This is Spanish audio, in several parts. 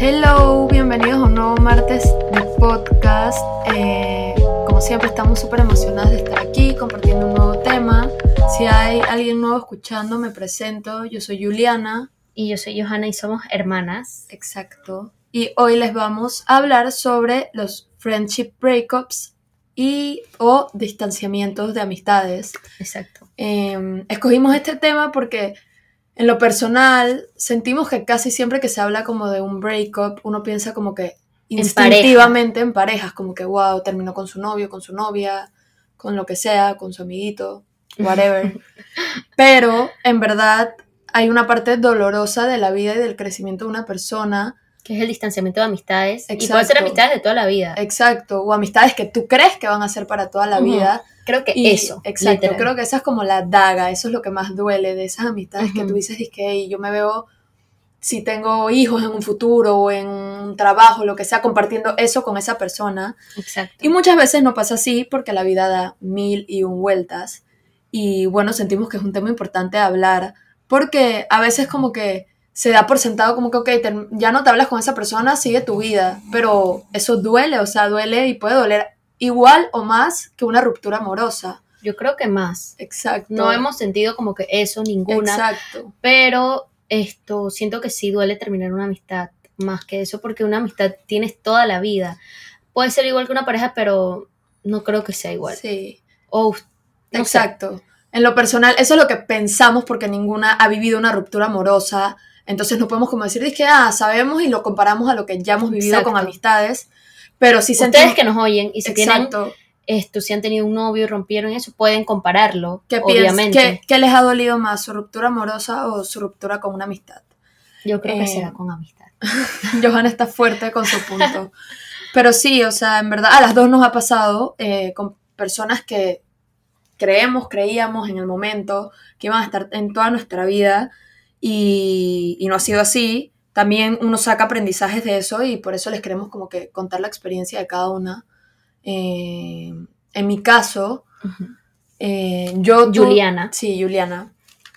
Hello, bienvenidos a un nuevo martes de podcast. Eh, como siempre estamos súper emocionadas de estar aquí compartiendo un nuevo tema. Si hay alguien nuevo escuchando, me presento. Yo soy Juliana. Y yo soy Johanna y somos hermanas. Exacto. Y hoy les vamos a hablar sobre los friendship breakups y o distanciamientos de amistades. Exacto. Eh, escogimos este tema porque en lo personal sentimos que casi siempre que se habla como de un breakup, uno piensa como que instintivamente en, parejas, como que wow, terminó con su novio, con su novia, con lo que sea, con su amiguito, whatever. Pero en verdad hay una parte dolorosa de la vida y del crecimiento de una persona que es el distanciamiento de amistades. Y puede ser amistades de toda la vida. Exacto, o amistades que tú crees que van a ser para toda la vida. Creo que eso. Exacto, creo que esa es como la daga, eso es lo que más duele de esas amistades que tú dices, que yo me veo, si tengo hijos en un futuro o en un trabajo, lo que sea, compartiendo eso con esa persona. Exacto. Y muchas veces no pasa así porque la vida da mil y un vueltas. Y bueno, sentimos que es un tema importante hablar porque a veces como que se da por sentado como que, ok, ya no te hablas con esa persona, sigue tu vida, pero eso duele, o sea, duele y puede doler igual o más que una ruptura amorosa. Yo creo que más. Exacto. No hemos sentido como que eso, ninguna. Exacto. Pero esto, siento que sí duele terminar una amistad, más que eso, porque una amistad tienes toda la vida. Puede ser igual que una pareja, pero no creo que sea igual. Sí. O, Exacto. En lo personal, eso es lo que pensamos porque ninguna ha vivido una ruptura amorosa entonces no podemos como decir, es que, ah, sabemos y lo comparamos a lo que ya hemos vivido con amistades, pero si Ustedes que nos oyen y si tienen esto, si han tenido un novio y rompieron eso, pueden compararlo, ¿Qué obviamente. ¿qué, les ha dolido más, su ruptura amorosa o su ruptura con una amistad? Yo creo que eh, será con amistad. Johanna está fuerte con su punto. Pero sí, o sea, en verdad, a las dos nos ha pasado eh, con personas que creemos, creíamos en el momento que iban a estar en toda nuestra vida y, no ha sido así. También uno saca aprendizajes de eso y por eso les queremos como que contar la experiencia de cada una. Eh, en mi caso, eh, yo... Juliana. sí, Juliana.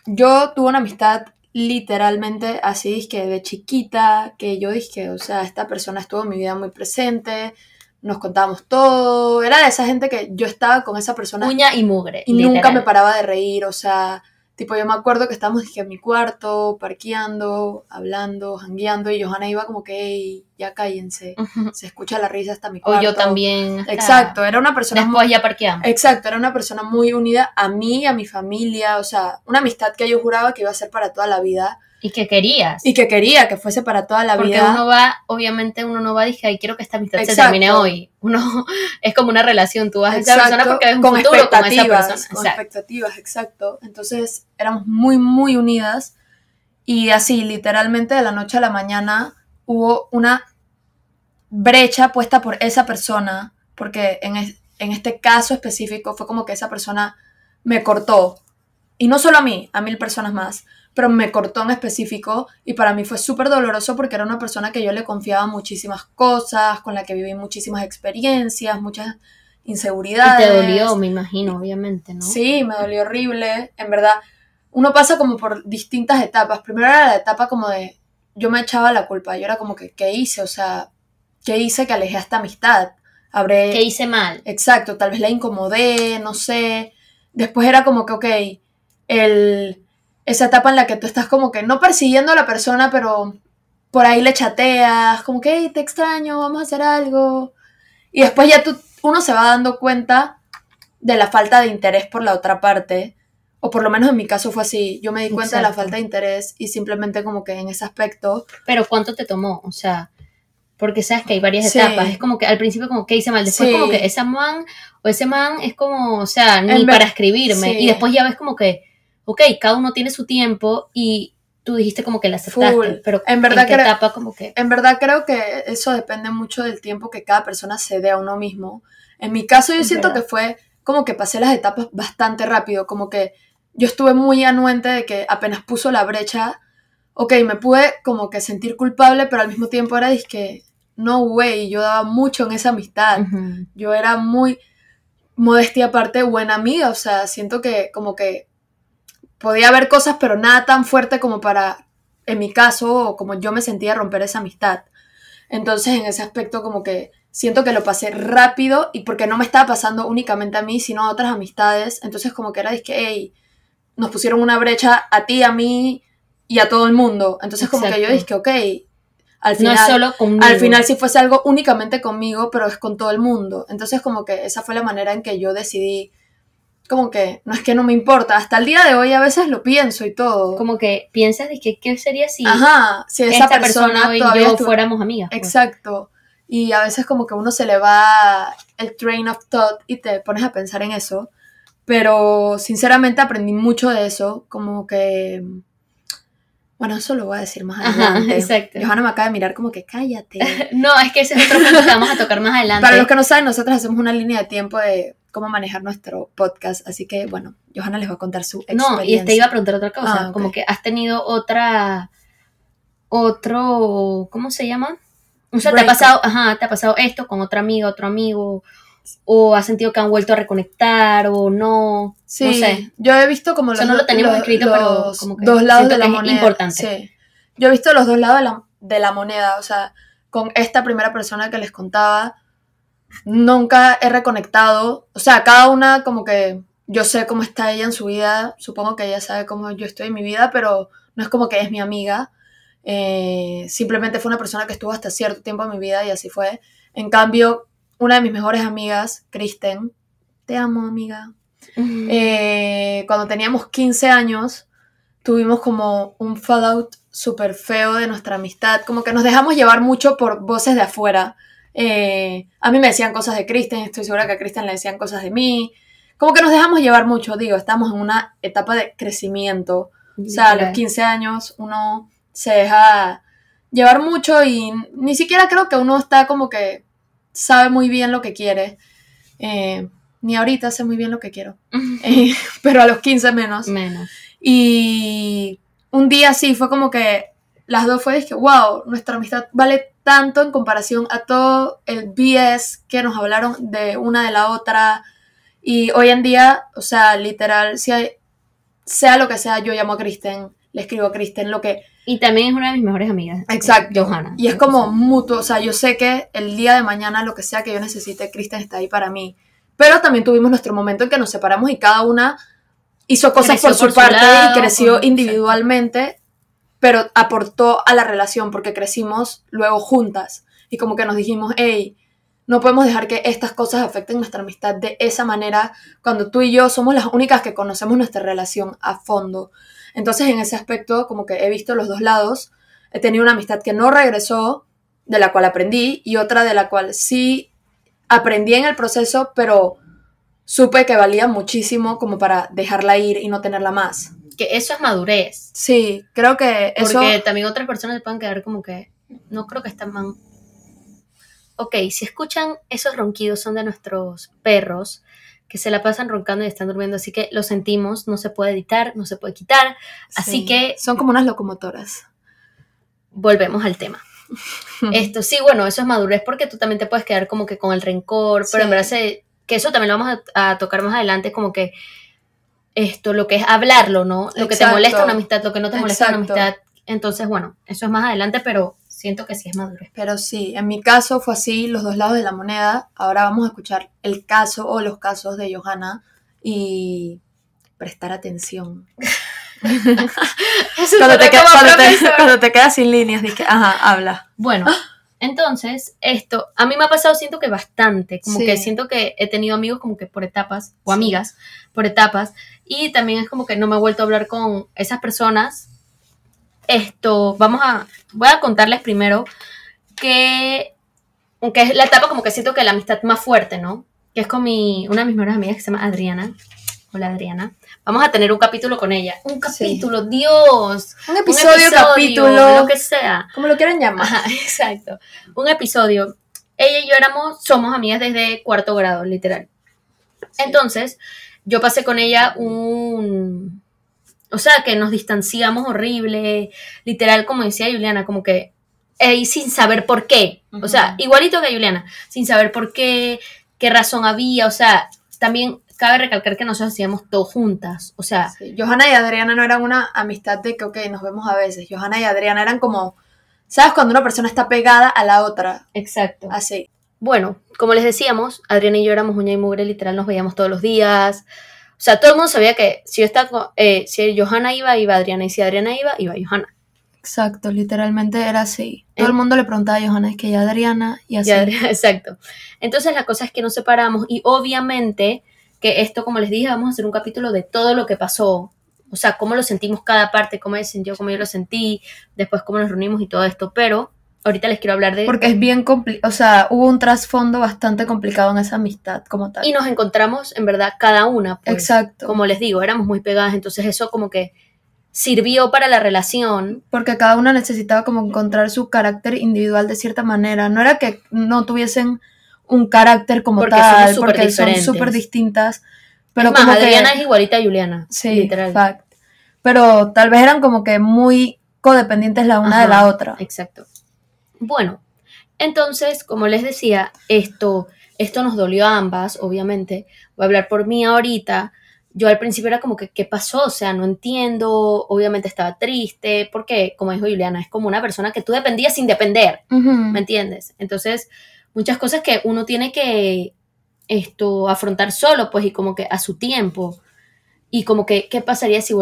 Yo tuve una amistad literalmente así, que de chiquita, que yo dije, o sea, esta persona estuvo en mi vida muy presente, nos contábamos todo, era de esa gente que yo estaba con esa persona. Uña y mugre. Y nunca me paraba de reír, o sea, Tipo, yo me acuerdo que estábamos en mi cuarto, parqueando, hablando, jangueando, y Johanna iba como que, ya cállense, se escucha la risa hasta mi cuarto. O yo también. Exacto, era una persona... Después ya parqueamos. Exacto, era una persona muy unida a mí, a mi familia, o sea, una amistad que yo juraba que iba a ser para toda la vida. Y que querías. Y que quería que fuese para toda la vida. Porque uno va, obviamente uno no va a decir, ay, quiero que esta amistad se termine hoy. Uno, es como una relación, tú vas a esa persona porque ves un con futuro con esa persona. Con expectativas, exacto. Entonces éramos muy, muy unidas. Y así, literalmente de la noche a la mañana, hubo una brecha puesta por esa persona. Porque en, en este caso específico fue como que esa persona me cortó. Y no solo a mí, a mil personas más pero me cortó en específico y para mí fue súper doloroso porque era una persona que yo le confiaba muchísimas cosas, con la que viví muchísimas experiencias, muchas inseguridades. Y te dolió, me imagino, obviamente, ¿no? Sí, me dolió horrible. En verdad, uno pasa como por distintas etapas. Primero era la etapa como de, yo me echaba la culpa, yo era como que, ¿qué hice? O sea, ¿qué hice que alejé esta amistad? Habré... ¿Qué hice mal? Exacto, tal vez la incomodé, no sé. Después era como que, ok, el esa etapa en la que tú estás como que no persiguiendo a la persona, pero por ahí le chateas, como que te extraño, vamos a hacer algo. Y después ya tú, uno se va dando cuenta de la falta de interés por la otra parte. O por lo menos en mi caso fue así. Yo me di cuenta de la falta de interés y simplemente como que en ese aspecto. Pero ¿cuánto te tomó? O sea, porque sabes que hay varias etapas. Es como que al principio como que hice mal, después como que esa man o ese man es como, o sea, ni para escribirme. Y después ya ves como que ok, cada uno tiene su tiempo y tú dijiste como que la aceptaste, pero en verdad ¿en etapa como que... En verdad creo que eso depende mucho del tiempo que cada persona se dé a uno mismo. En mi caso yo siento que fue como que pasé las etapas bastante rápido, como que yo estuve muy anuente de que apenas puso la brecha, ok, me pude como que sentir culpable, pero al mismo tiempo era que no way, yo daba mucho en esa amistad, yo era muy modestia aparte buena amiga, o sea, siento que como que podía haber cosas, pero nada tan fuerte como para, en mi caso, o como yo me sentía romper esa amistad. Entonces, en ese aspecto, como que siento que lo pasé rápido y porque no me estaba pasando únicamente a mí, sino a otras amistades. Entonces, como que era, que, hey, nos pusieron una brecha a ti, a mí y a todo el mundo. Entonces, como que yo dije, ok, al final, no es solo conmigo. al final si fuese algo únicamente conmigo, pero es con todo el mundo. Entonces, como que esa fue la manera en que yo decidí como que no es que no me importa, hasta el día de hoy a veces lo pienso y todo. Como que piensas de que qué sería si, Ajá, si esa persona, y yo fuéramos amigas. Pues. Exacto. Y a veces como que uno se le va el train of thought y te pones a pensar en eso. Pero sinceramente aprendí mucho de eso, como que... Bueno, eso lo voy a decir más adelante. Ajá, exacto. Johanna me acaba de mirar como que cállate. no, es que ese es otro punto que vamos a tocar más adelante. Para los que no saben, nosotros hacemos una línea de tiempo de cómo manejar nuestro podcast. Así que, bueno, Johanna les va a contar su experiencia. No, y te iba a preguntar otra cosa. Ah, como que has tenido otra. Otro. ¿Cómo se llama? O sea, te ha pasado, ajá, te ha pasado esto con otra amiga, otro amigo, o has sentido que han vuelto a reconectar o no. Sí, no sé. yo he visto como los, no lo tenemos escrito, pero como que dos lados de la moneda. Importante. Sí. Yo he visto los dos lados de la, de la moneda, o sea, con esta primera persona que les contaba, nunca he reconectado, o sea, cada una como que yo sé cómo está ella en su vida, supongo que ella sabe cómo yo estoy en mi vida, pero no es como que es mi amiga, eh, simplemente fue una persona que estuvo hasta cierto tiempo en mi vida y así fue. En cambio, una de mis mejores amigas, Kristen, te amo amiga, eh, cuando teníamos 15 años, tuvimos como un fallout súper feo de nuestra amistad, como que nos dejamos llevar mucho por voces de afuera. Eh, a mí me decían cosas de Kristen, estoy segura que a Kristen le decían cosas de mí. Como que nos dejamos llevar mucho, digo, estamos en una etapa de crecimiento. O sea, a los 15 años uno se deja llevar mucho y ni siquiera creo que uno está como que sabe muy bien lo que quiere. Eh, ni ahorita sé muy bien lo que quiero. Eh, pero a los 15 menos. Menos. Y un día sí, fue como que las dos fue, que wow, nuestra amistad vale tanto en comparación a todo el BS que nos hablaron de una de la otra. Y hoy en día, o sea, literal, si hay, sea lo que sea, yo llamo a Kristen, le escribo a Kristen, lo que... Y también es una de mis mejores amigas. Exacto. Johanna. Y es como mutuo, o sea, yo sé que el día de mañana, lo que sea que yo necesite, Kristen está ahí para mí. Pero también tuvimos nuestro momento en que nos separamos y cada una hizo cosas por su parte y creció individualmente pero aportó a la relación porque crecimos luego juntas y como que nos dijimos, hey, no podemos dejar que estas cosas afecten nuestra amistad de esa manera cuando tú y yo somos las únicas que conocemos nuestra relación a fondo. Entonces en ese aspecto como que he visto los dos lados, he tenido una amistad que no regresó, de la cual aprendí, y otra de la cual sí aprendí en el proceso, pero supe que valía muchísimo como para dejarla ir y no tenerla más que eso es madurez. Sí, creo que eso... Porque también otras personas se pueden quedar como que, no creo que están mal. Ok, si escuchan esos ronquidos son de nuestros perros que se la pasan roncando y están durmiendo, así que lo sentimos, no se puede editar, no se puede quitar, así que... Son como unas locomotoras. Volvemos al tema. Esto sí, bueno, eso es madurez porque tú también te puedes quedar como que con el rencor, pero en verdad que eso también lo vamos a, a tocar más adelante, como que esto, lo que es hablarlo, ¿no? Lo que te molesta una amistad, lo que no te molesta una amistad. Entonces, bueno, eso es más adelante, pero siento que sí es madurez. Pero sí, en mi caso fue así, los dos lados de la moneda. Ahora vamos a escuchar el caso o los casos de Johanna y prestar atención. cuando, te cuando, te, quedas sin líneas, dije, ajá, habla. Bueno, entonces, esto, a mí me ha pasado, siento que bastante, como que siento que he tenido amigos como que por etapas, o amigas por etapas, y también es como que no me he vuelto a hablar con esas personas. Esto, vamos a, voy a contarles primero que, aunque es la etapa como que siento que la amistad más fuerte, ¿no? Que es con mi, una de mis mejores amigas que se llama Adriana. Hola Adriana. Vamos a tener un capítulo con ella. Un capítulo, Dios. Un episodio, capítulo. Lo que sea. Como lo quieran llamar. exacto. Un episodio. Ella y yo éramos, somos amigas desde cuarto grado, literal. Entonces, yo pasé con ella un... O sea, que nos distanciamos horrible, literal, como decía Juliana, como que y sin saber por qué. O sea, igualito que Juliana, sin saber por qué, qué razón había, o sea, también cabe recalcar que nosotros hacíamos todo juntas, o sea... Johanna y Adriana no eran una amistad de que, ok, nos vemos a veces. Johanna y Adriana eran como ¿Sabes cuando una persona está pegada a la otra? Exacto. Así. Bueno, como les decíamos, Adriana y yo éramos uña y mugre, literal, nos veíamos todos los días. O sea, todo el mundo sabía que si yo estaba, eh, si Johanna iba, iba Adriana, y si Adriana iba, iba Johanna. Exacto, literalmente era así. Todo el mundo le preguntaba a Johanna, es que ya Adriana y así. exacto. Entonces la cosa es que nos separamos y obviamente que esto, como les dije, vamos a hacer un capítulo de todo lo que pasó. O sea, cómo lo sentimos cada parte, cómo ella sintió, cómo yo lo sentí, después cómo nos reunimos y todo esto. Pero ahorita les quiero hablar de... Porque es bien complicado, o sea, hubo un trasfondo bastante complicado en esa amistad como tal. Y nos encontramos, en verdad, cada una. Pues, Exacto. Como les digo, éramos muy pegadas, entonces eso como que sirvió para la relación. Porque cada una necesitaba como encontrar su carácter individual de cierta manera. No era que no tuviesen un carácter como tal, porque son súper distintas. Pero es más, Adriana es igualita a Juliana. Sí, literal. Fact. Pero tal vez eran como que muy codependientes la una de la otra. Exacto. Bueno, entonces, como les decía, esto, esto nos dolió a ambas, obviamente. Voy a hablar por mí ahorita yo al principio era como que, ¿qué pasó? O sea, no entiendo, obviamente estaba triste, porque, como dijo Juliana, es como una persona que tú dependías sin depender, ¿me entiendes? Entonces, muchas cosas que uno tiene que esto afrontar solo, pues, y como que a su tiempo. Y como que, ¿qué pasaría si,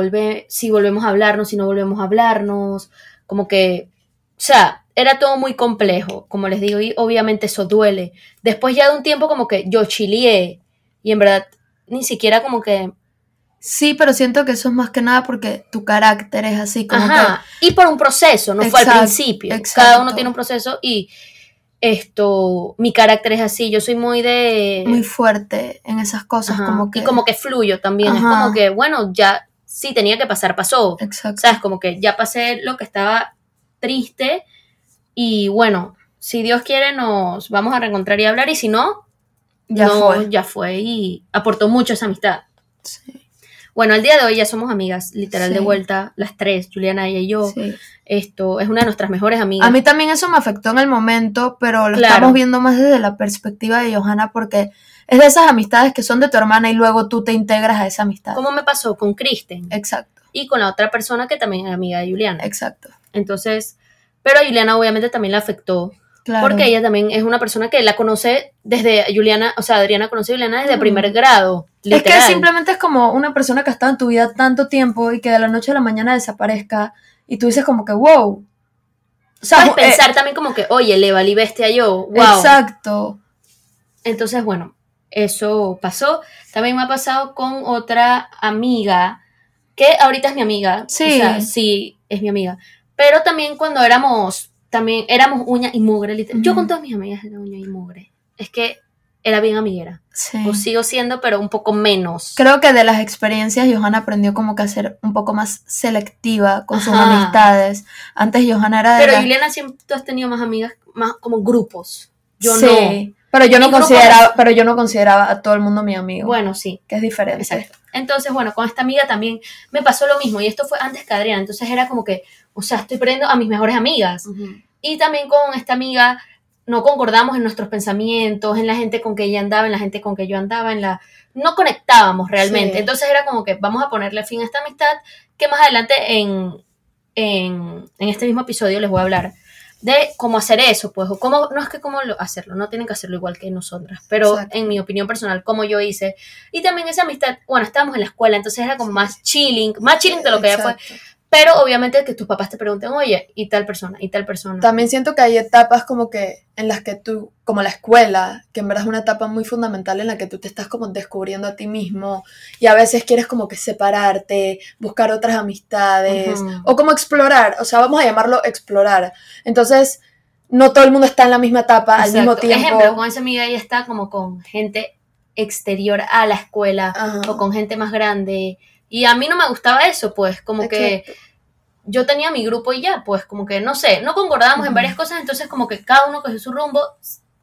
si volvemos a hablarnos, si no volvemos a hablarnos? Como que, o sea, era todo muy complejo, como les digo, y obviamente eso duele. Después ya de un tiempo como que yo chilié y en verdad ni siquiera como que Sí, pero siento que eso es más que nada porque tu carácter es así como Ajá. Y por un proceso, no fue al principio. Cada uno tiene un proceso y esto, mi carácter es así, yo soy muy de... Muy fuerte en esas cosas, como que... Y como que fluyo también, es como que, bueno, ya, sí, tenía que pasar, pasó. Exacto. ¿Sabes? Como que ya pasé lo que estaba triste y bueno, si Dios quiere nos vamos a reencontrar y hablar y si no, ya fue. Ya fue y aportó mucho esa amistad. Sí. Bueno, al día de hoy ya somos amigas, literal de vuelta, las tres, Juliana, ella y yo. Esto es una de nuestras mejores amigas. A mí también eso me afectó en el momento, pero lo estamos viendo más desde la perspectiva de Johanna porque es de esas amistades que son de tu hermana y luego tú te integras a esa amistad. ¿Cómo me pasó con Kristen. Exacto. Y con la otra persona que también es amiga de Juliana. Exacto. Entonces, pero a Juliana obviamente también la afectó porque ella también es una persona que la conoce desde Juliana, o sea, Adriana conoce a Juliana desde primer grado. Es que simplemente es como una persona que ha estado en tu vida tanto tiempo y que de la noche a la mañana desaparezca y tú dices como que, wow. O Puedes eh, pensar también como que, oye, le valí bestia yo, wow. Exacto. Entonces, bueno, eso pasó. También me ha pasado con otra amiga, que ahorita es mi amiga. Sí. O sea, sí, es mi amiga. Pero también cuando éramos también éramos uña y mugre, literal. Yo con todas mis amigas era uña y mugre. Es que era bien amiguera. Sí. O sigo siendo, pero un poco menos. Creo que de las experiencias Johanna aprendió como que a ser un poco más selectiva con sus amistades. Antes Johanna era de Pero Juliana siempre tú has tenido más amigas, más como grupos. Yo sí, Pero yo no consideraba, pero yo no consideraba a todo el mundo mi amigo. Bueno, sí. Que es diferente. Exacto. Entonces, bueno, con esta amiga también me pasó lo mismo. Y esto fue antes que Adriana. Entonces era como que o sea, estoy perdiendo a mis mejores amigas. Y también con esta amiga no concordamos en nuestros pensamientos, en la gente con que ella andaba, en la gente con que yo andaba, en la no conectábamos realmente. Entonces era como que vamos a ponerle fin a esta amistad, que más adelante en, en, este mismo episodio les voy a hablar de cómo hacer eso, pues, o cómo, no es que cómo hacerlo, no tienen que hacerlo igual que nosotras, pero en mi opinión personal, como yo hice. Y también esa amistad, bueno, estábamos en la escuela, entonces era como más chilling, más chilling de lo que ya fue. Pero obviamente que tus papás te pregunten, oye, y tal persona, y tal persona. También siento que hay etapas como que en las que tú, como la escuela, que en verdad es una etapa muy fundamental en la que tú te estás como descubriendo a ti mismo y a veces quieres como que separarte, buscar otras amistades o como explorar, o sea, vamos a llamarlo explorar. Entonces, no todo el mundo está en la misma etapa al mismo tiempo. Ejemplo, con esa amiga ella está como con gente exterior a la escuela o con gente más grande y a mí no me gustaba eso, pues, como que yo tenía mi grupo y ya, pues, como que, no sé, no concordábamos en varias cosas, entonces como que cada uno cogió su rumbo,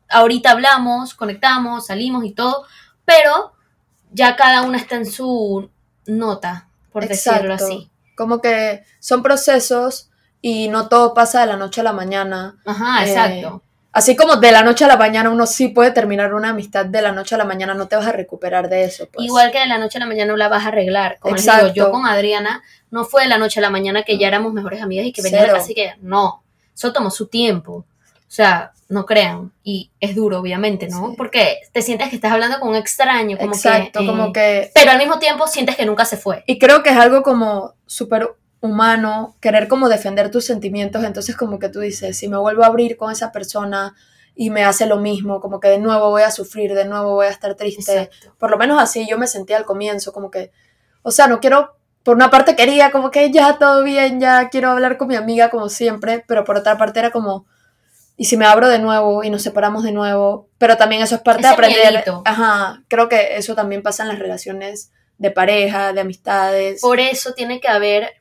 ahorita hablamos, conectamos, salimos y todo, pero ya cada uno está en su nota, por decirlo así. Como que son procesos y no todo pasa de la noche a la mañana. Ajá, exacto. Así como de la noche a la mañana uno sí puede terminar una amistad de la noche a la mañana, no te vas a recuperar de eso. Pues. Igual que de la noche a la mañana no la vas a arreglar. Como digo, yo con Adriana no fue de la noche a la mañana que ya éramos mejores amigas y que venía así que no. eso tomó su tiempo. O sea, no crean. Y es duro, obviamente, ¿no? Porque te sientes que estás hablando con un extraño, como Exacto, que... como eh, que... Pero al mismo tiempo sientes que nunca se fue. Y creo que es algo como súper humano, querer como defender tus sentimientos, entonces como que tú dices, si me vuelvo a abrir con esa persona y me hace lo mismo, como que de nuevo voy a sufrir, de nuevo voy a estar triste. Exacto. Por lo menos así yo me sentía al comienzo, como que, o sea, no quiero, por una parte quería como que ya todo bien, ya quiero hablar con mi amiga como siempre, pero por otra parte era como, y si me abro de nuevo y nos separamos de nuevo, pero también eso es parte de Ese aprender. miedito. Ajá, creo que eso también pasa en las relaciones de pareja, de amistades. Por eso tiene que haber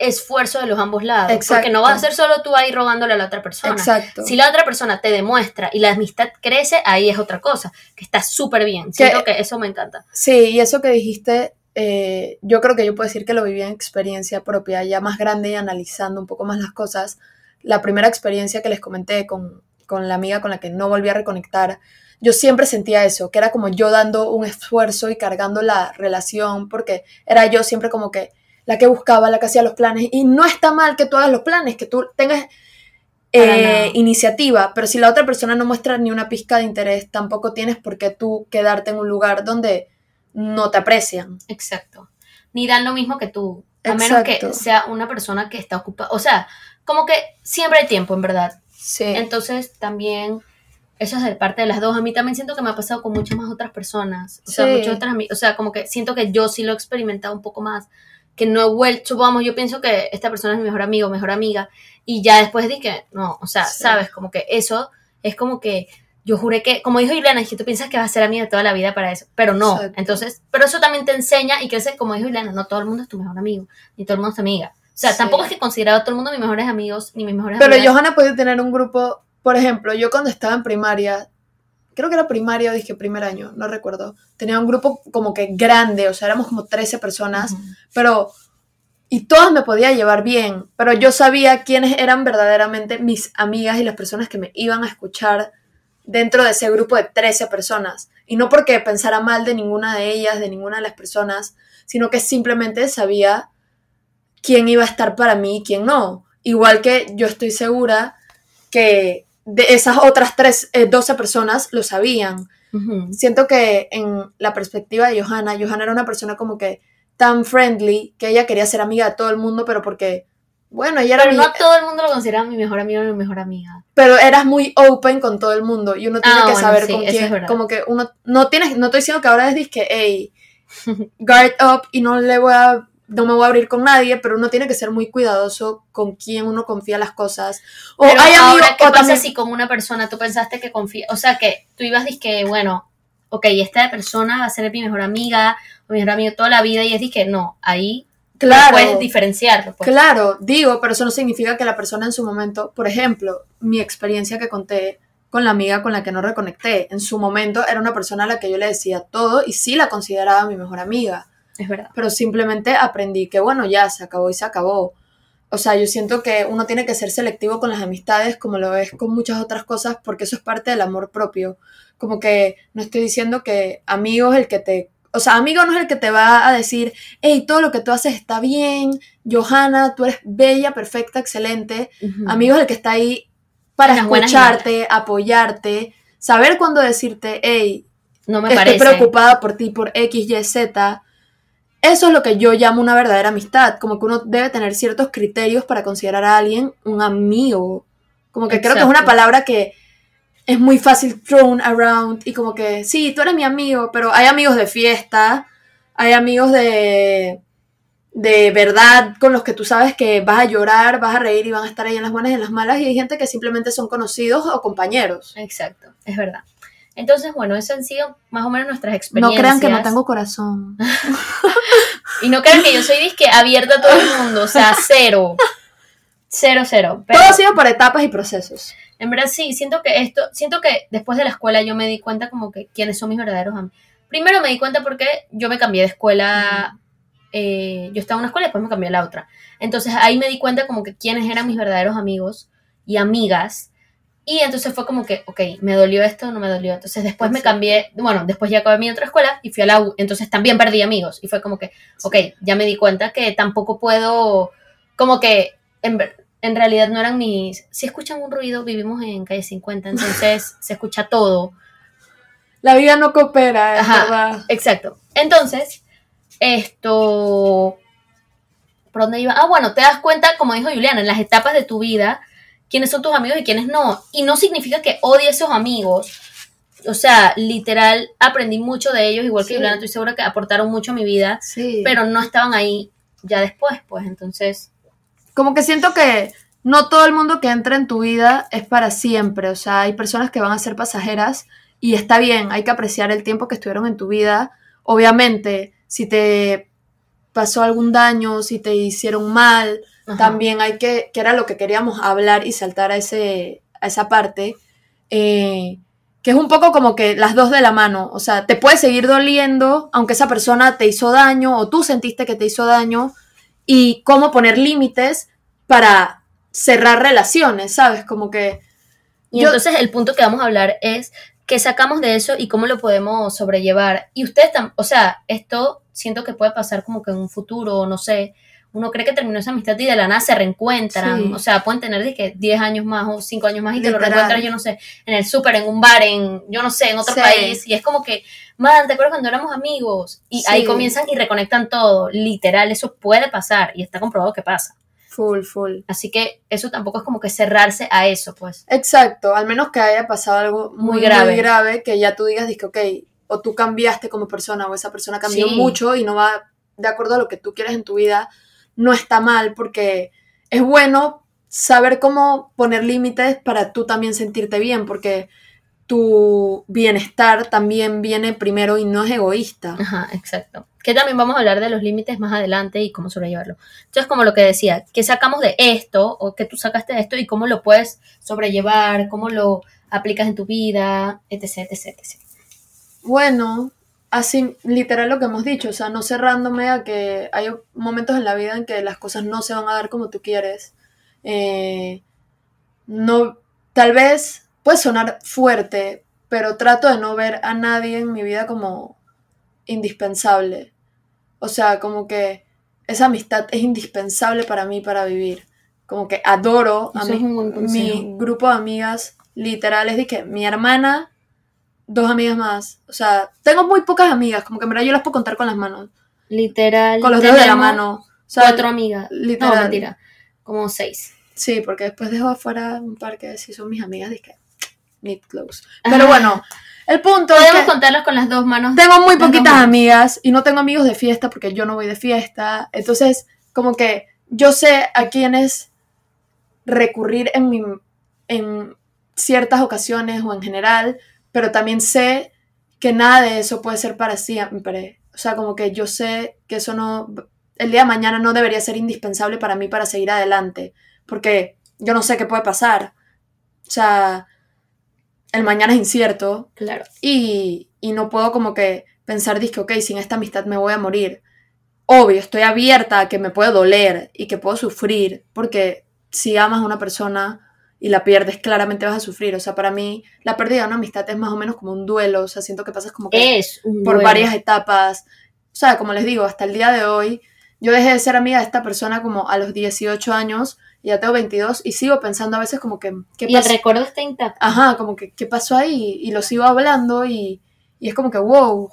esfuerzo de los ambos lados. Exacto. Porque no vas a ser solo tú ahí rogándole a la otra persona. Exacto. Si la otra persona te demuestra y la amistad crece, ahí es otra cosa, que está súper bien. Siento que eso me encanta. Sí, y eso que dijiste, eh, yo creo que yo puedo decir que lo viví en experiencia propia, ya más grande y analizando un poco más las cosas. La primera experiencia que les comenté con, con la amiga con la que no volví a reconectar, yo siempre sentía eso, que era como yo dando un esfuerzo y cargando la relación, porque era yo siempre como que la que buscaba, la que hacía los planes, y no está mal que tú hagas los planes, que tú tengas eh, iniciativa, pero si la otra persona no muestra ni una pizca de interés, tampoco tienes por qué tú quedarte en un lugar donde no te aprecian. Exacto. Ni dan lo mismo que tú. A menos que sea una persona que está ocupada. O sea, como que siempre hay tiempo, en verdad. Sí. Entonces también, eso es de parte de las dos. A mí también siento que me ha pasado con muchas más otras personas. O sea, Sí. muchas otras O sea, como que siento que yo sí lo he experimentado un poco más. Que no he vuelto, vamos, yo pienso que esta persona es mi mejor amigo, mejor amiga. Y ya después dije, no, o sea, Sí. sabes, como que eso es como que yo juré que, como dijo Ileana, es que tú piensas que vas a ser amiga de toda la vida para eso, pero no. Exacto. Entonces, pero eso también te enseña y crece, como dijo Ileana, no todo el mundo es tu mejor amigo, ni todo el mundo es tu amiga. O sea, Sí. tampoco es que consideraba a todo el mundo mis mejores amigos, ni mis mejores Pero amigas. Johanna puede tener un grupo, por ejemplo, yo cuando estaba en primaria, creo que era primaria o dije primer año, no recuerdo, tenía un grupo como que grande, o sea, éramos como 13 personas, pero... Y todas me podía llevar bien, pero yo sabía quiénes eran verdaderamente mis amigas y las personas que me iban a escuchar dentro de ese grupo de 13 personas. Y no porque pensara mal de ninguna de ellas, de ninguna de las personas, sino que simplemente sabía quién iba a estar para mí y quién no. Igual que yo estoy segura que de esas otras tres, eh, 12 personas lo sabían. Siento que en la perspectiva de Johanna, Johanna era una persona como que tan friendly que ella quería ser amiga de todo el mundo, pero porque, bueno, ella era Pero mi- no todo el mundo lo considera mi mejor amigo o mi mejor amiga. pero eras muy open con todo el mundo y uno tiene Ah, que bueno, saber sí, con es quién, como que uno no tienes, no estoy diciendo que ahora es disque, hey, guard up y no le voy a, no me voy a abrir con nadie, pero uno tiene que ser muy cuidadoso con quién uno confía las cosas. O Pero hay amigos, ahora, ¿qué o pasa también, si con una persona tú pensaste que confía, o sea, que tú ibas que bueno, ok, esta persona va a ser mi mejor amiga, o mi mejor amigo toda la vida, y es que no, ahí claro, puedes diferenciarlo, pues. Claro, digo, pero eso no significa que la persona en su momento, por ejemplo, mi experiencia que conté con la amiga con la que no reconecté, en su momento era una persona a la que yo le decía todo y sí la consideraba mi mejor amiga, Es verdad. pero simplemente aprendí que bueno, ya se acabó y se acabó. O sea, yo siento que uno tiene que ser selectivo con las amistades como lo es con muchas otras cosas porque eso es parte del amor propio. Como que no estoy diciendo que amigo es el que te... O sea, amigo no es el que te va a decir, hey, todo lo que tú haces está bien, Johanna, tú eres bella, perfecta, excelente. Ujú. Amigo es el que está ahí para las escucharte, apoyarte, saber cuándo decirte, hey, no me estoy parece. preocupada por ti, por X, Y, Z. Eso es lo que yo llamo una verdadera amistad. Como que uno debe tener ciertos criterios para considerar a alguien un amigo. Como que creo que es una palabra que es muy fácil thrown around y como que, sí, tú eres mi amigo, pero hay amigos de fiesta, hay amigos de, de verdad con los que tú sabes que vas a llorar, vas a reír y van a estar ahí en las buenas y en las malas y hay gente que simplemente son conocidos o compañeros. Exacto, es verdad. Entonces, bueno, eso han sido más o menos nuestras No experiencias. crean que no tengo corazón. Y no crean que yo soy disque abierta a todo el mundo, o sea, cero. Cero, cero. Pero Todo ha sido por etapas y procesos. en verdad sí, siento que esto, siento que después de la escuela yo me di cuenta como que quiénes son mis verdaderos amigos. Primero me di cuenta porque yo me cambié de escuela, eh, yo estaba en una escuela y después me cambié a la otra. Entonces ahí me di cuenta como que quiénes eran mis verdaderos amigos y amigas. Y entonces fue como que, ok, me dolió esto, no me dolió. Entonces después me cambié, bueno, después ya acabé mi otra escuela y fui a la U. Entonces también perdí amigos. Y fue como que, ok, ya me di cuenta que tampoco puedo, como que, en en realidad no eran mis... Si escuchan un ruido, vivimos en calle 50, entonces se escucha todo. La vida no coopera, es verdad. Exacto. Entonces, esto... ¿Por dónde iba? Ah, bueno, te das cuenta, como dijo Juliana, en las etapas de tu vida, quiénes son tus amigos y quiénes no. Y no significa que odie a esos amigos. O sea, literal, aprendí mucho de ellos, igual que Juliana, estoy segura que aportaron mucho a mi vida, sí. pero no estaban ahí ya después, pues entonces... Como que siento que no todo el mundo que entra en tu vida es para siempre, o sea, hay personas que van a ser pasajeras y está bien, hay que apreciar el tiempo que estuvieron en tu vida. Obviamente, si te pasó algún daño, si te hicieron mal, también hay que, que era lo que queríamos hablar y saltar a, ese, a esa parte, eh, que es un poco como que las dos de la mano, o sea, te puede seguir doliendo aunque esa persona te hizo daño o tú sentiste que te hizo daño y cómo poner límites para cerrar relaciones, ¿sabes? Como que... Y entonces el punto que vamos a hablar es qué sacamos de eso y cómo lo podemos sobrellevar. Y ustedes, o sea, esto siento que puede pasar como que en un futuro, no sé, uno cree que terminó esa amistad y de la nada se reencuentran. O sea, pueden tener que 10 años más o 5 años más y te lo reencuentran, yo no sé, en el súper, en un bar, en, yo no sé, en otro país. Y es como que, man, ¿te acuerdas cuando éramos amigos? Y ahí comienzan y reconectan todo. Literal, eso puede pasar y está comprobado que pasa. Full, full. Así que eso tampoco es como que cerrarse a eso, pues. Exacto, al menos que haya pasado algo muy, grave. grave, que ya tú digas, que, ok, o tú cambiaste como persona o esa persona cambió mucho y no va de acuerdo a lo que tú quieres en tu vida, no está mal porque es bueno saber cómo poner límites para tú también sentirte bien, porque tu bienestar también viene primero y no es egoísta. Ajá, exacto. Que también vamos a hablar de los límites más adelante y cómo sobrellevarlo. Entonces, como lo que decía, ¿qué sacamos de esto o que tú sacaste de esto y cómo lo puedes sobrellevar, cómo lo aplicas en tu vida, etc, etc, etc. Bueno, así literal lo que hemos dicho, o sea, no cerrándome a que hay momentos en la vida en que las cosas no se van a dar como tú quieres. Eh, no, tal vez puede sonar fuerte, pero trato de no ver a nadie en mi vida como indispensable. O sea, como que esa amistad es indispensable para mí para vivir. Como que adoro a mi, grupo de amigas literales de que mi hermana, dos amigas más. O sea, tengo muy pocas amigas, como que en verdad yo las puedo contar con las manos. Literal. Con los dedos de la mano. cuatro amigas. Literal. No, mentira. Como seis. Sí, porque después dejo afuera un par que sí son mis amigas, que meet close. Pero bueno, el punto Podemos es que contarlos con las dos manos. Tengo muy poquitas amigas y no tengo amigos de fiesta porque yo no voy de fiesta. Entonces, como que yo sé a quiénes recurrir en, mi, en ciertas ocasiones o en general, pero también sé que nada de eso puede ser para siempre. O sea, como que yo sé que eso no, el día de mañana no debería ser indispensable para mí para seguir adelante, porque yo no sé qué puede pasar. O sea, el mañana es incierto. Claro. Y, no puedo como que pensar, que, ok, sin esta amistad me voy a morir. Obvio, estoy abierta a que me puede doler y que puedo sufrir, porque si amas a una persona y la pierdes, claramente vas a sufrir. O sea, para mí, la pérdida de una amistad es más o menos como un duelo. O sea, siento que pasas como que es por varias etapas. O sea, como les digo, hasta el día de hoy, yo dejé de ser amiga de esta persona como a los 18 años ya tengo 22 y sigo pensando a veces como que... ¿qué y el recuerdo está intacto. Ajá, como que ¿qué pasó ahí? Y lo sigo hablando y, y, es como que wow.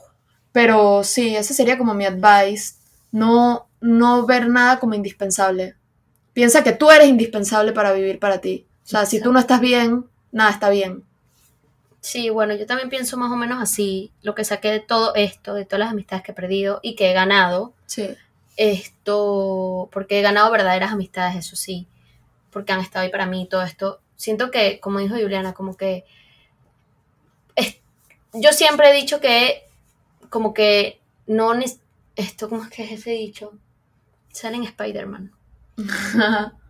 Pero sí, ese sería como mi advice. No, no ver nada como indispensable. Piensa que tú eres indispensable para vivir para ti. O sea, si tú no estás bien, nada está bien. Sí, bueno, yo también pienso más o menos así. Lo que saqué de todo esto, de todas las amistades que he perdido y que he ganado. Sí. Esto, porque he ganado verdaderas amistades, eso sí porque han estado ahí para mí todo esto. Siento que, como dijo Juliana, como que yo siempre he dicho que como que no esto, ¿cómo es que es ese dicho? Salen Spider-Man.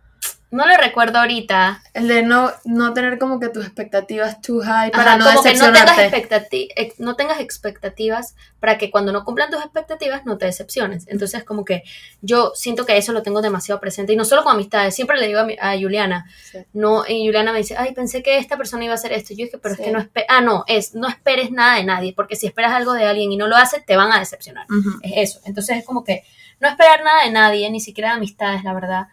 No lo recuerdo ahorita. El de no, no tener como que tus expectativas too high para no como Que no, tengas no tengas expectativas para que cuando no cumplan tus expectativas no te decepciones. Entonces como que yo siento que eso lo tengo demasiado presente. Y no solo con amistades, siempre le digo a, Juliana. No, y Juliana me dice, ay, pensé que esta persona iba a hacer esto. yo dije, pero es que no esperes, ah, no, es, no esperes nada de nadie, porque si esperas algo de alguien y no lo hace, te van a decepcionar. Es eso. Entonces es como que no esperar nada de nadie, ni siquiera de amistades, la verdad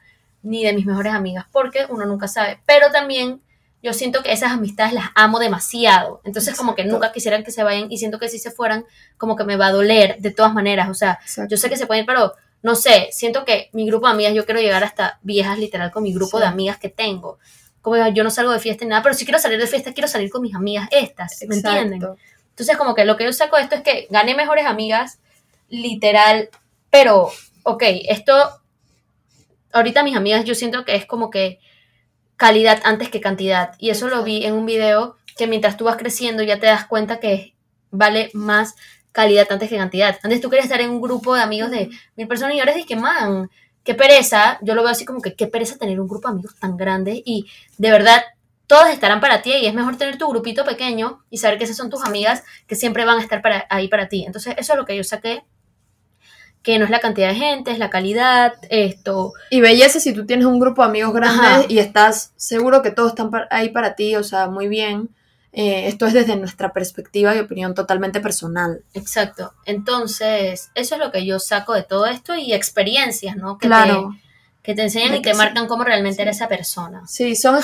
ni de mis mejores amigas, porque uno nunca sabe. Pero también yo siento que esas amistades las amo demasiado. Entonces, como que nunca quisieran que se vayan y siento que si se fueran, como que me va a doler de todas maneras. O sea, yo sé que se pueden ir, pero no sé, siento que mi grupo de amigas, yo quiero llegar hasta viejas literal con mi grupo de amigas que tengo. Como yo no salgo de fiesta ni nada, pero si quiero salir de fiesta, quiero salir con mis amigas estas, ¿me entienden? Entonces, como que lo que yo saco de esto es que gané mejores amigas, literal, pero, ok, esto, ahorita mis amigas yo siento que es como que calidad antes que cantidad. Y eso lo vi en un video que mientras tú vas creciendo ya te das cuenta que vale más calidad antes que cantidad. Antes tú querías estar en un grupo de amigos de mil personas y ahora es que, man, qué pereza. Yo lo veo así como que qué pereza tener un grupo de amigos tan grande y de verdad todos estarán para ti y es mejor tener tu grupito pequeño y saber que esas son tus amigas que siempre van a estar para, ahí para ti. Entonces, eso es lo que yo saqué, que no es la cantidad de gente, es la calidad, esto. Y belleza si tú tienes un grupo de amigos grandes y estás seguro que todos están ahí para ti, o sea, muy bien. Eh, esto es desde nuestra perspectiva y opinión totalmente personal. Exacto. Entonces, eso es lo que yo saco de todo esto y experiencias, ¿no? claro que te enseñan y te marcan cómo realmente era esa persona. Sí, son,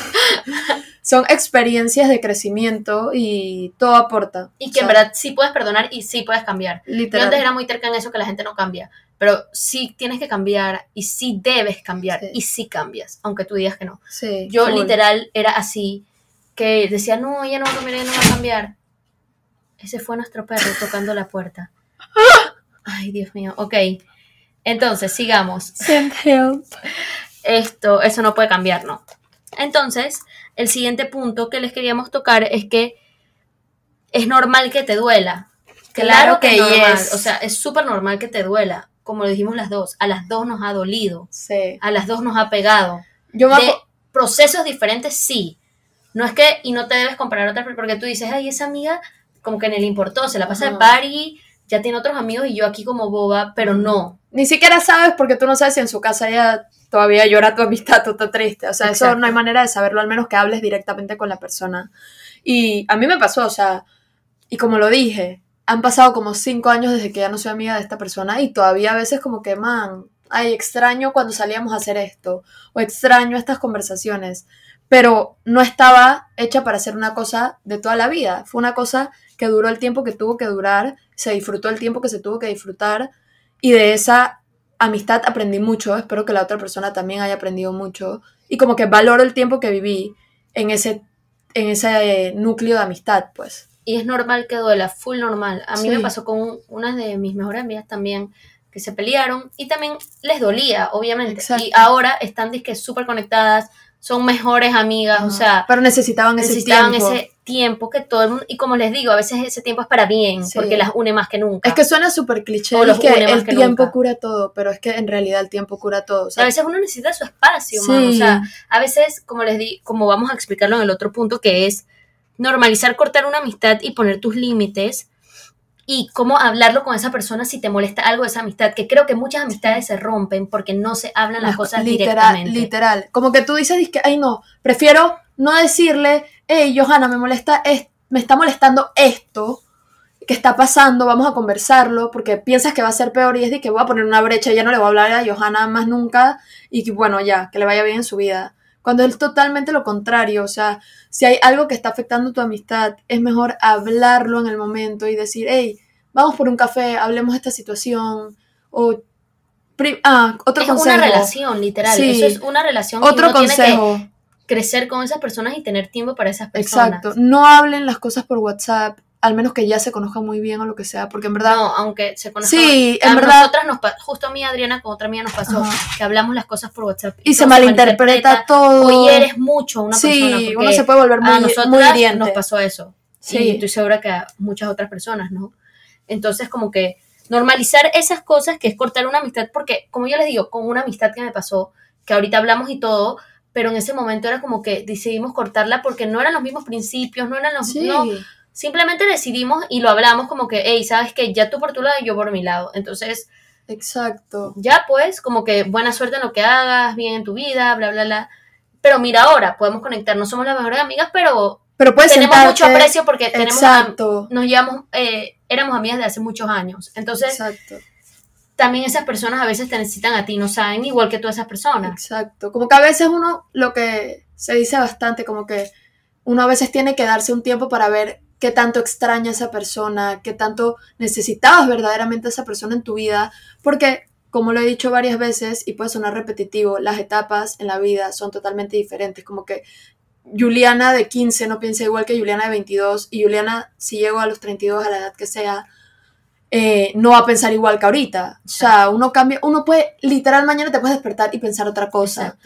son experiencias de crecimiento y todo aporta. Y que en verdad sí puedes perdonar y sí puedes cambiar. Literal. Yo antes era muy terca en eso que la gente no cambia, pero sí tienes que cambiar y sí debes cambiar y sí cambias, aunque tú digas que no. Sí, Yo literal era así, que decía, no, ella no va a cambiar, ella no va a cambiar. Ese fue nuestro perro tocando la puerta. Ay, Dios mío, ok. Entonces, sigamos. help. Esto, eso no puede cambiar, ¿no? Entonces, el siguiente punto que les queríamos tocar es que es normal que te duela. Claro, que, es O sea, es súper normal que te duela. Como le dijimos las dos, a las dos nos ha dolido. Sí. A las dos nos ha pegado. Yo de procesos diferentes, sí. No es que, y no te debes comparar a otra, porque tú dices, ay, esa amiga como que ni le importó, se la pasa de party, ya tiene otros amigos y yo aquí como boba, pero no. Ni siquiera sabes porque tú no sabes si en su casa ella todavía llora tu amistad, tú estás triste. O sea, eso no hay manera de saberlo, al menos que hables directamente con la persona. Y a mí me pasó, o sea, y como lo dije, han pasado como cinco años desde que ya no soy amiga de esta persona y todavía a veces como que, man, ay, extraño cuando salíamos a hacer esto, o extraño estas conversaciones, pero no estaba hecha para hacer una cosa de toda la vida, fue una cosa que duró el tiempo que tuvo que durar, se disfrutó el tiempo que se tuvo que disfrutar y de esa amistad aprendí mucho, espero que la otra persona también haya aprendido mucho y como que valoro el tiempo que viví en ese, en ese núcleo de amistad, pues. Y es normal que duela, full normal. A mí me pasó con unas de mis mejores amigas también que se pelearon y también les dolía, obviamente. Y ahora están súper conectadas, son mejores amigas, o sea... Pero necesitaban, necesitaban ese tiempo. que todo el mundo... Y como les digo, a veces ese tiempo es para bien, porque las une más que nunca. Es que suena súper cliché, es que el tiempo cura todo, pero es que en realidad el tiempo cura todo. a veces uno necesita su espacio, o sea, a veces, como les di, como vamos a explicarlo en el otro punto, que es normalizar cortar una amistad y poner tus límites y cómo hablarlo con esa persona si te molesta algo de esa amistad, que creo que muchas amistades se rompen porque no se hablan las, cosas literal, directamente. Literal, como que tú dices que, ay no, prefiero no decirle, hey, Johanna, me molesta, me está molestando esto que está pasando, vamos a conversarlo, porque piensas que va a ser peor y es de que voy a poner una brecha, ya no le voy a hablar a Johanna más nunca y que bueno, ya, que le vaya bien en su vida. Cuando es totalmente lo contrario, o sea, si hay algo que está afectando tu amistad, es mejor hablarlo en el momento y decir, hey, vamos por un café, hablemos de esta situación, o... Ah, otro es una relación, literal. Eso es una relación. Otro consejo. Tiene que crecer con esas personas y tener tiempo para esas personas. Exacto. No hablen las cosas por WhatsApp al menos que ya se conozca muy bien o lo que sea, porque en verdad... No, aunque se conozca... Sí, en verdad... Nosotras nos justo a mí, Adriana, con otra mía nos pasó que hablamos las cosas por WhatsApp. Y, se malinterpreta, todo. O eres mucho una persona. Sí, uno se puede volver muy, a nosotras nos pasó eso. Sí. Y estoy segura que a muchas otras personas, ¿no? Entonces, como que normalizar esas cosas que es cortar una amistad, porque, como yo les digo, con una amistad que me pasó, que ahorita hablamos y todo, pero en ese momento era como que decidimos cortarla porque no eran los mismos principios, no eran los... Sí. Simplemente decidimos y lo hablamos como que, hey, sabes que ya tú por tu lado y yo por mi lado. Entonces, exacto. Ya pues, como que buena suerte en lo que hagas, bien en tu vida, bla, bla, bla. Pero mira ahora, podemos conectar, no somos las mejores amigas, pero, pero tenemos mucho aprecio porque tenemos, nos llevamos, eh, éramos amigas de hace muchos años. Entonces, exacto. también esas personas a veces te necesitan a ti, no saben igual que tú esas personas. Exacto, como que a veces uno, lo que se dice bastante, como que uno a veces tiene que darse un tiempo para ver qué tanto extraña a esa persona, qué tanto necesitabas verdaderamente a esa persona en tu vida, porque como lo he dicho varias veces y puede sonar repetitivo, las etapas en la vida son totalmente diferentes, como que Juliana de 15 no piensa igual que Juliana de 22 y Juliana si llego a los 32 a la edad que sea, eh, no va a pensar igual que ahorita. O sea, uno cambia, uno puede, literal mañana te puedes despertar y pensar otra cosa.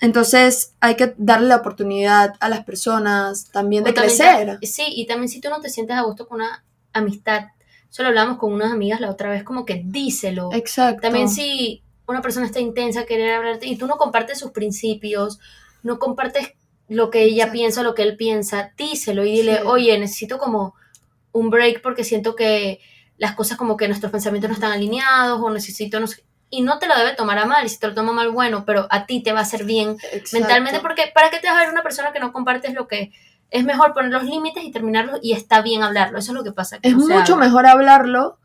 Entonces hay que darle la oportunidad a las personas también de crecer. sí, y también si tú no te sientes a gusto con una amistad, solo hablamos con unas amigas la otra vez, como que díselo. Exacto. También si una persona está intensa, querer hablarte, y tú no compartes sus principios, no compartes lo que ella piensa, lo que él piensa, díselo y dile, oye, necesito como un break porque siento que las cosas como que nuestros pensamientos no están alineados o necesito, no sé, y no te lo debe tomar a mal, y si te lo toma mal, bueno, pero a ti te va a hacer bien mentalmente, porque ¿para qué te vas a ver una persona que no compartes lo que es mejor poner los límites y terminarlos y está bien hablarlo, eso es lo que pasa. es mucho mejor hablarlo,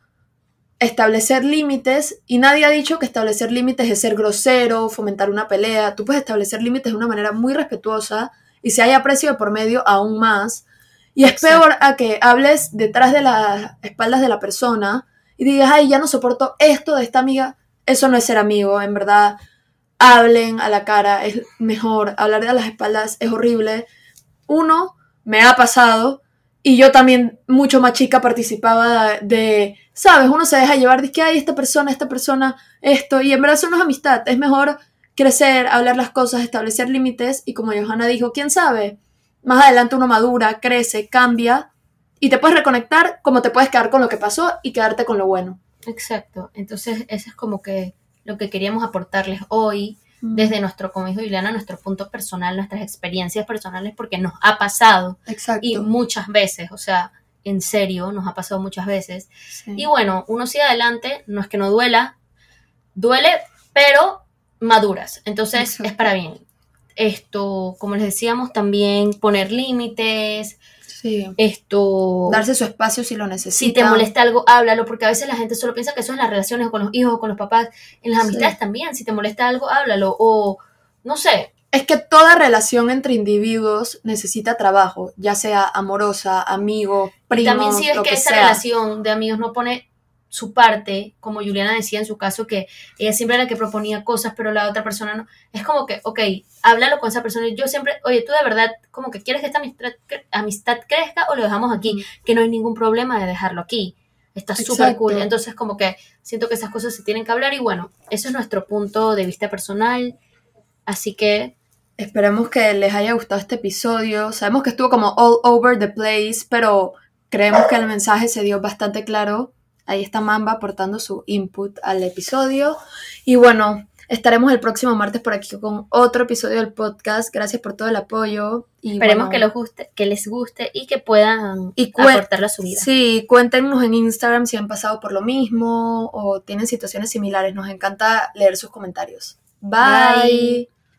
establecer límites, y nadie ha dicho que establecer límites es ser grosero, fomentar una pelea, tú puedes establecer límites de una manera muy respetuosa, y si hay aprecio de por medio, aún más, y es peor a que hables detrás de las espaldas de la persona y digas, ay, ya no soporto esto de esta amiga, eso no es ser amigo, en verdad. Hablen a la cara, es mejor. Hablar de las espaldas es horrible. Uno, me ha pasado, y yo también, mucho más chica, participaba de, ¿sabes? Uno se deja llevar, de que hay esta persona, esta persona, esto, y en verdad eso no es amistad. Es mejor crecer, hablar las cosas, establecer límites, y como Johanna dijo, ¿quién sabe? Más adelante uno madura, crece, cambia, y te puedes reconectar como te puedes quedar con lo que pasó y quedarte con lo bueno. Exacto. Entonces, eso es como que lo que queríamos aportarles hoy mm. desde nuestro, como dijo Juliana, nuestro punto personal, nuestras experiencias personales, porque nos ha pasado. Exacto. Y muchas veces, o sea, en serio, nos ha pasado muchas veces. Y bueno, uno sigue adelante, no es que no duela, duele, pero maduras. Entonces, es para bien. Esto, como les decíamos, también poner límites, Sí. Esto. Darse su espacio si lo necesita. Si te molesta algo, háblalo, porque a veces la gente solo piensa que eso en las relaciones con los hijos o con los papás. En las amistades también. Si te molesta algo, háblalo. O no sé. Es que toda relación entre individuos necesita trabajo, ya sea amorosa, amigo, primo. Y también si es que, esa relación de amigos no pone su parte, como Juliana decía en su caso, que ella siempre era la que proponía cosas, pero la otra persona no. Es como que, ok, háblalo con esa persona. Yo siempre, oye, tú de verdad, como que quieres que esta amistad, crezca o lo dejamos aquí, que no hay ningún problema de dejarlo aquí. Está súper cool. Entonces, como que siento que esas cosas se tienen que hablar y bueno, eso es nuestro punto de vista personal. Así que. Esperemos que les haya gustado este episodio. Sabemos que estuvo como all over the place, pero creemos que el mensaje se dio bastante claro Ahí está Mamba aportando su input al episodio. Y bueno, estaremos el próximo martes por aquí con otro episodio del podcast. Gracias por todo el apoyo. Y Esperemos que, guste, que les guste y que puedan aportar a su vida. Sí, cuéntenos en Instagram si han pasado por lo mismo o tienen situaciones similares. Nos encanta leer sus comentarios. Bye.